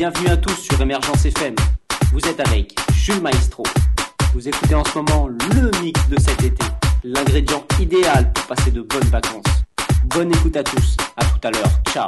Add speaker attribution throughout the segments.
Speaker 1: Bienvenue à tous sur Émergence FM. Vous êtes avec Jules Maestro. Vous écoutez en ce moment le mix de cet été, l'ingrédient idéal pour passer de bonnes vacances. Bonne écoute à tous, à tout à l'heure, ciao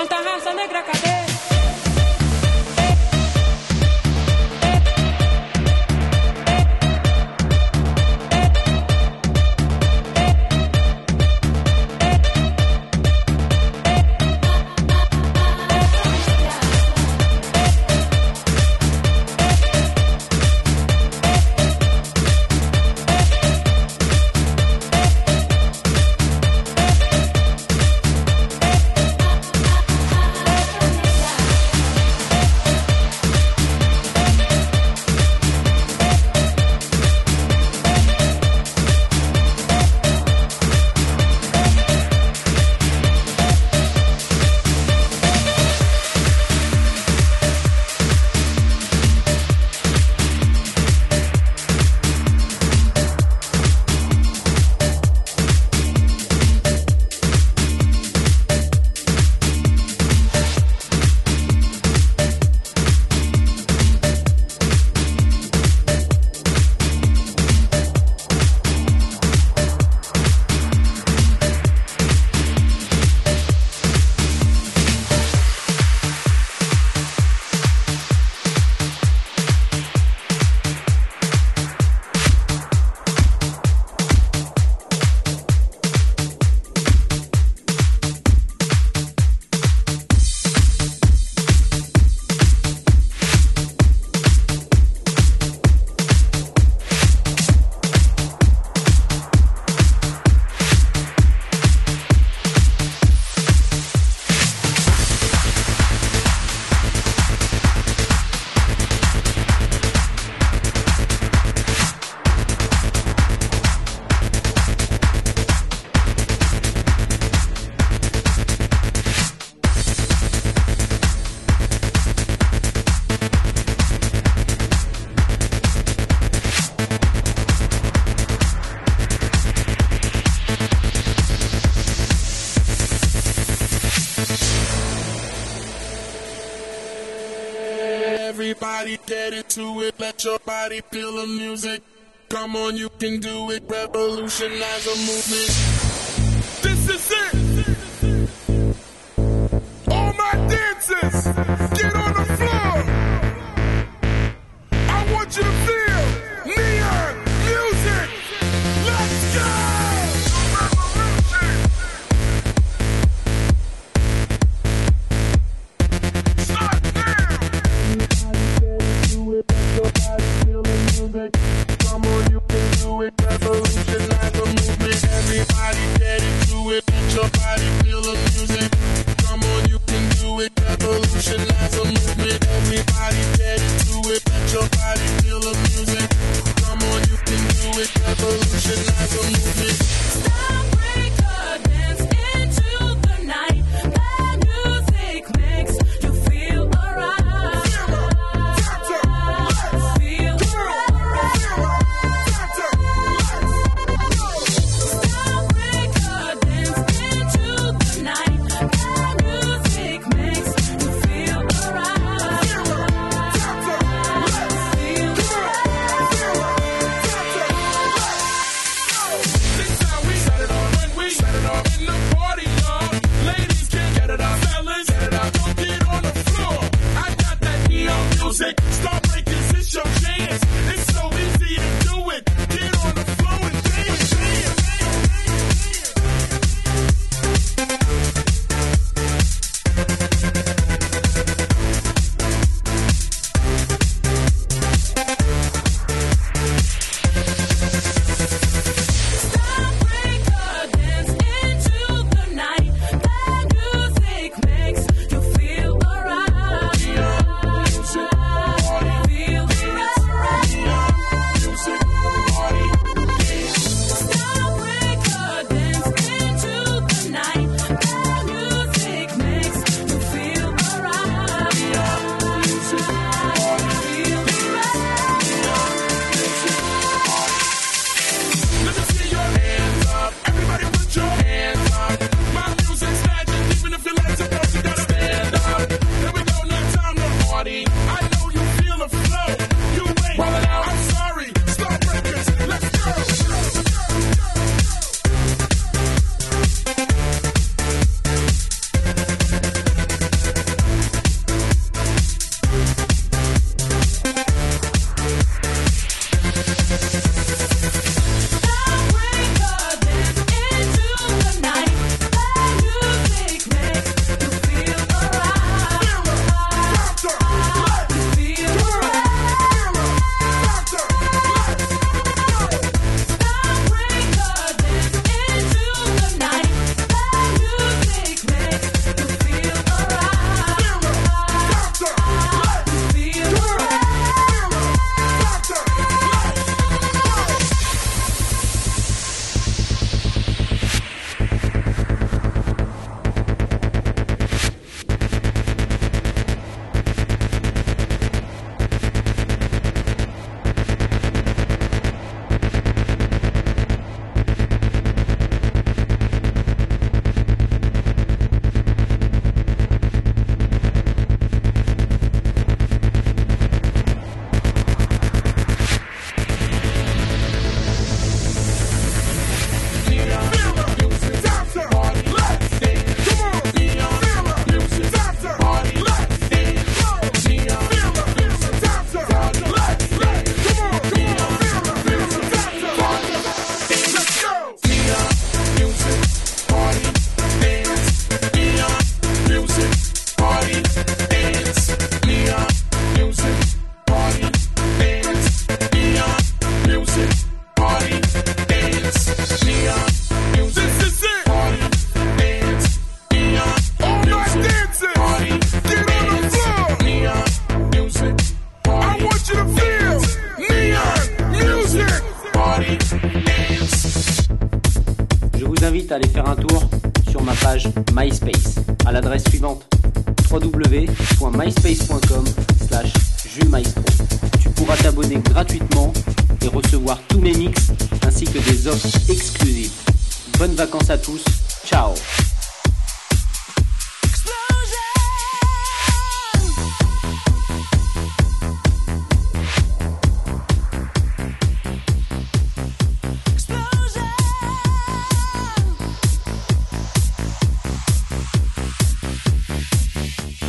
Speaker 2: Santa raça negra,
Speaker 3: cadê? Feel the music. Come on, you can do it. Revolutionize a movement. This is it. All my dancers,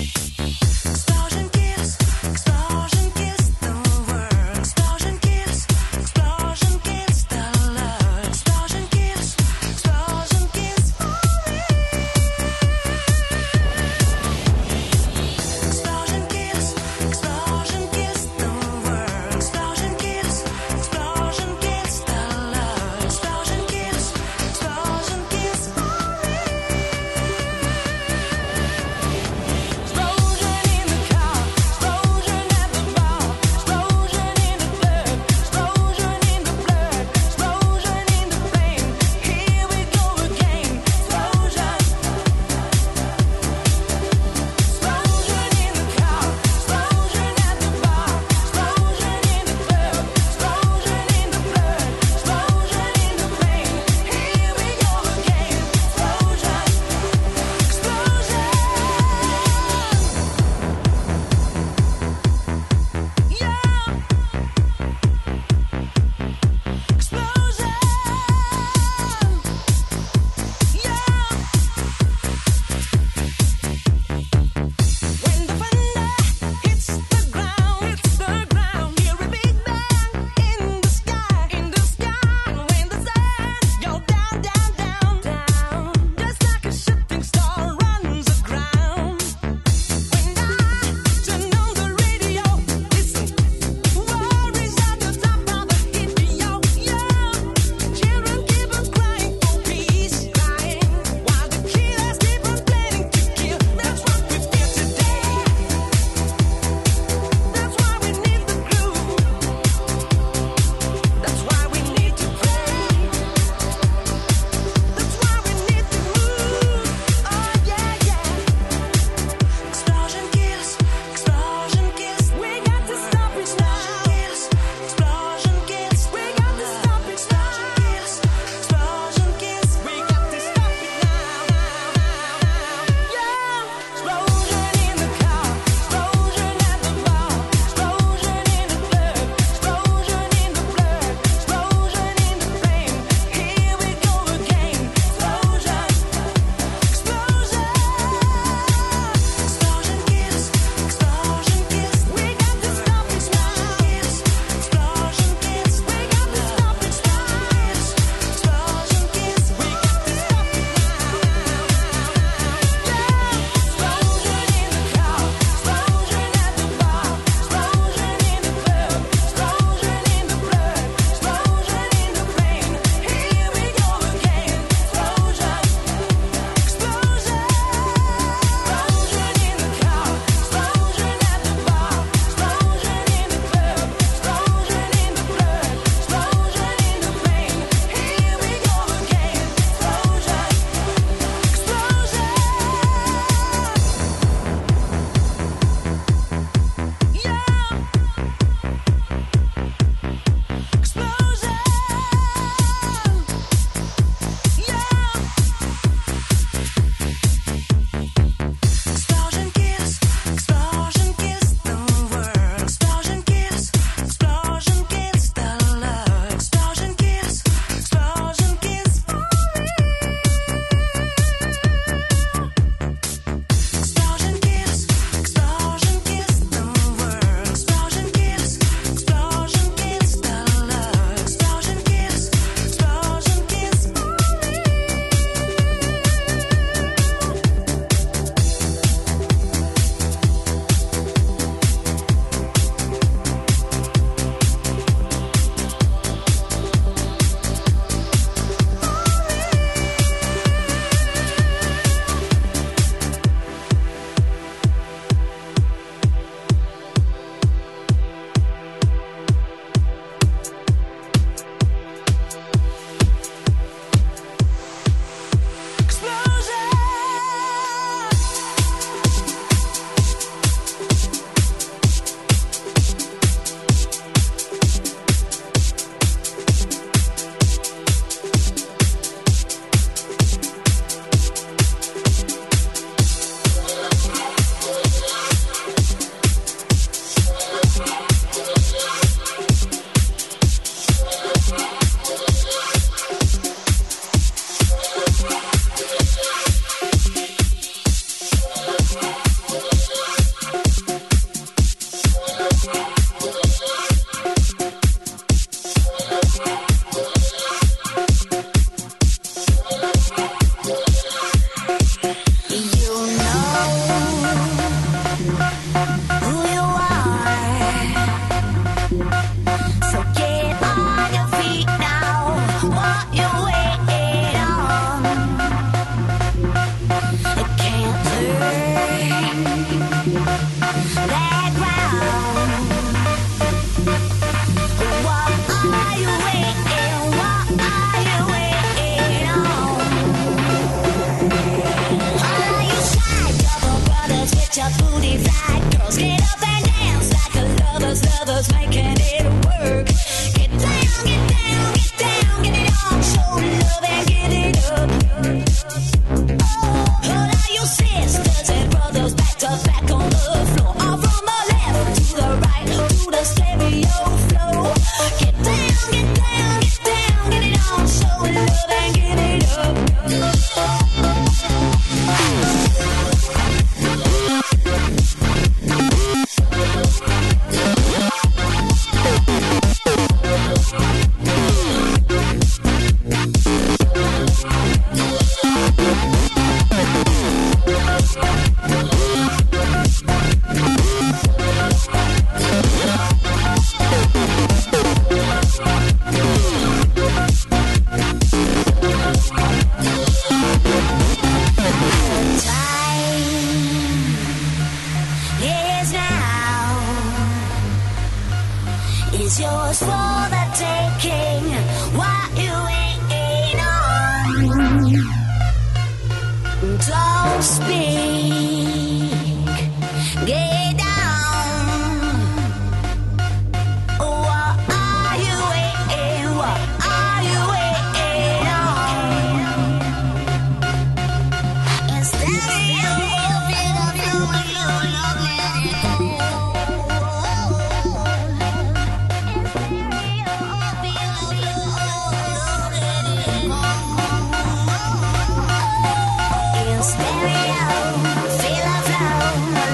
Speaker 3: Thank you.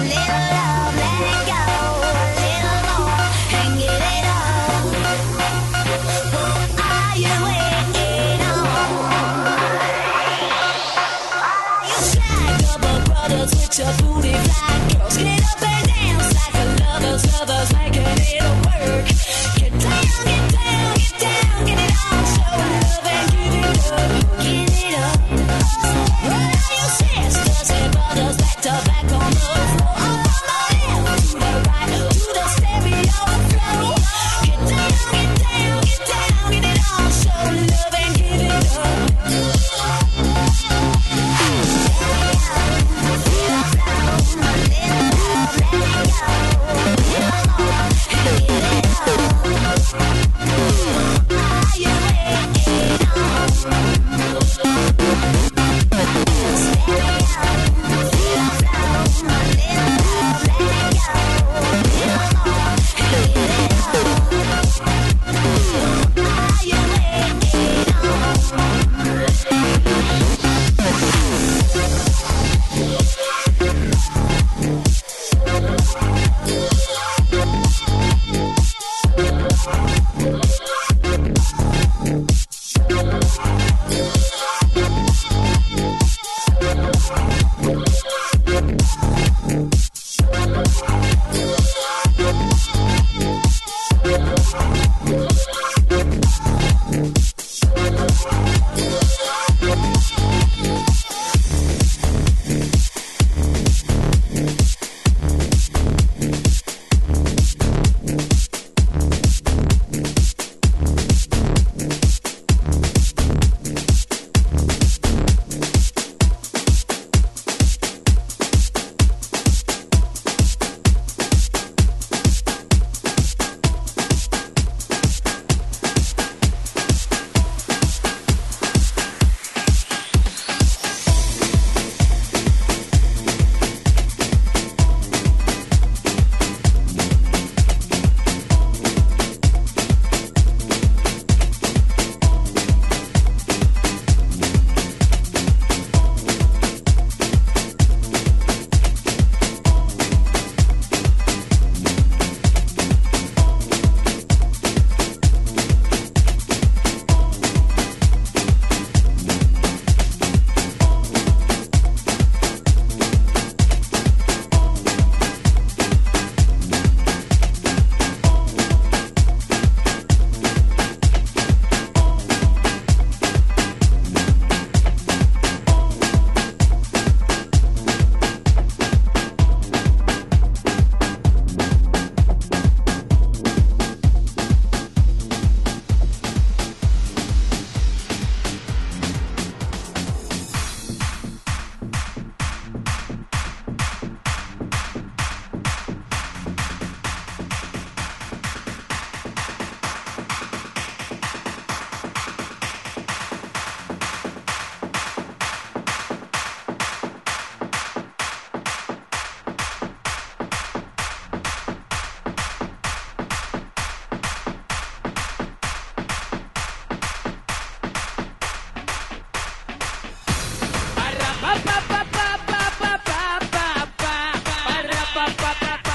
Speaker 3: Feel
Speaker 4: pa, pa, pa.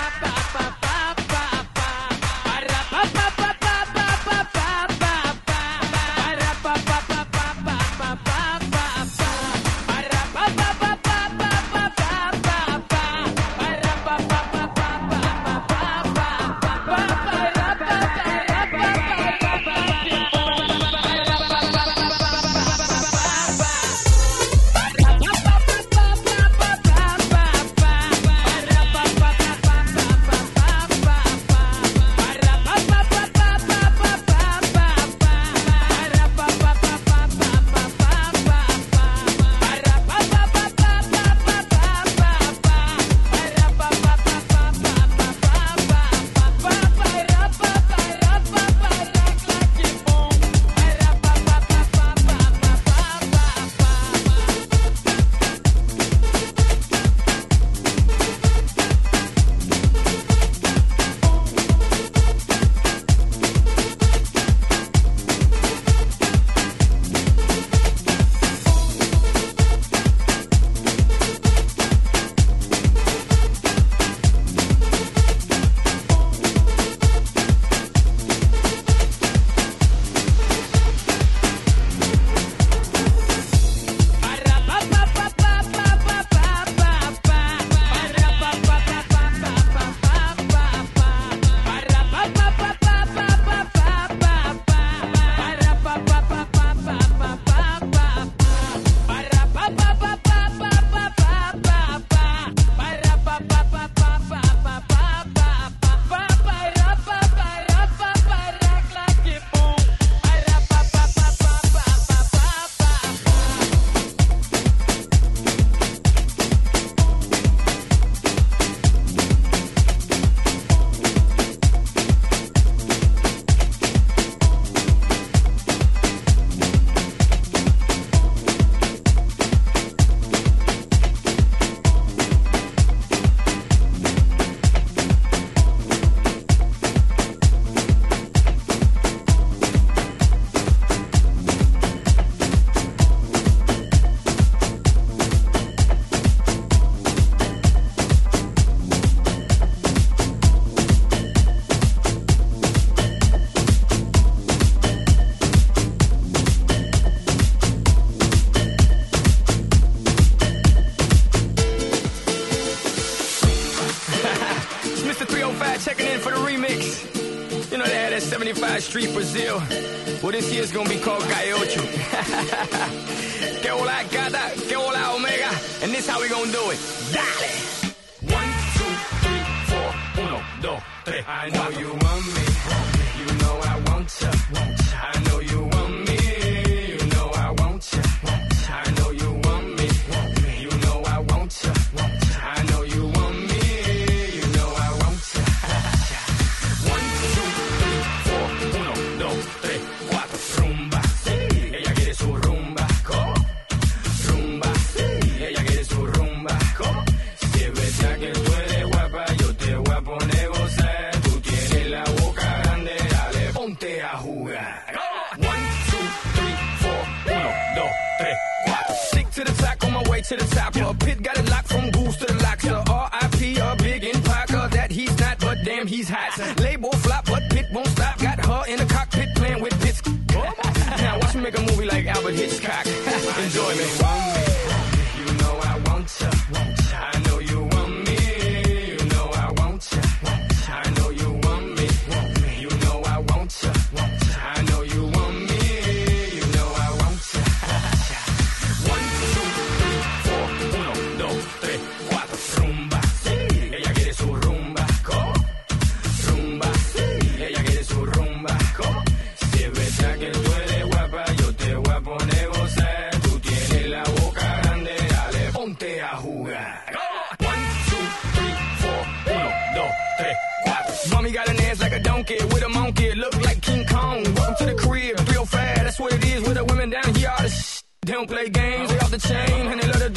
Speaker 4: this year's gonna be damn, he's hot. Label flop, but pit won't stop. Got her in the cockpit playing with this. now watch me make a movie like Albert Hitchcock. Enjoy me. don't play games, they off the chain, and they love to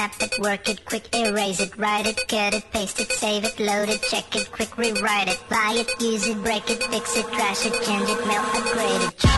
Speaker 5: snap it, work it, quick erase it, write it, cut it, paste it, save it, load it, check it, quick rewrite it, buy it, use it, break it, fix it, trash it, change it, mail, upgrade it.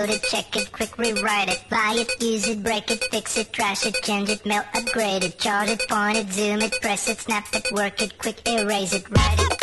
Speaker 5: load it, check it, quick rewrite it, buy it, use it, break it, fix it, trash it, change it, melt, upgrade it, charge it, point it, zoom it, press it, snap it, work it, quick erase it, write it.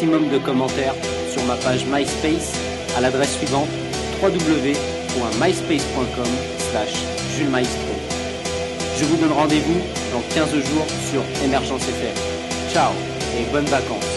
Speaker 1: maximum de commentaires sur ma page MySpace à l'adresse suivante
Speaker 6: www.myspace.com slash julesmaestro. Je vous donne rendez-vous dans 15 jours sur Emergence FM. Ciao et bonnes vacances.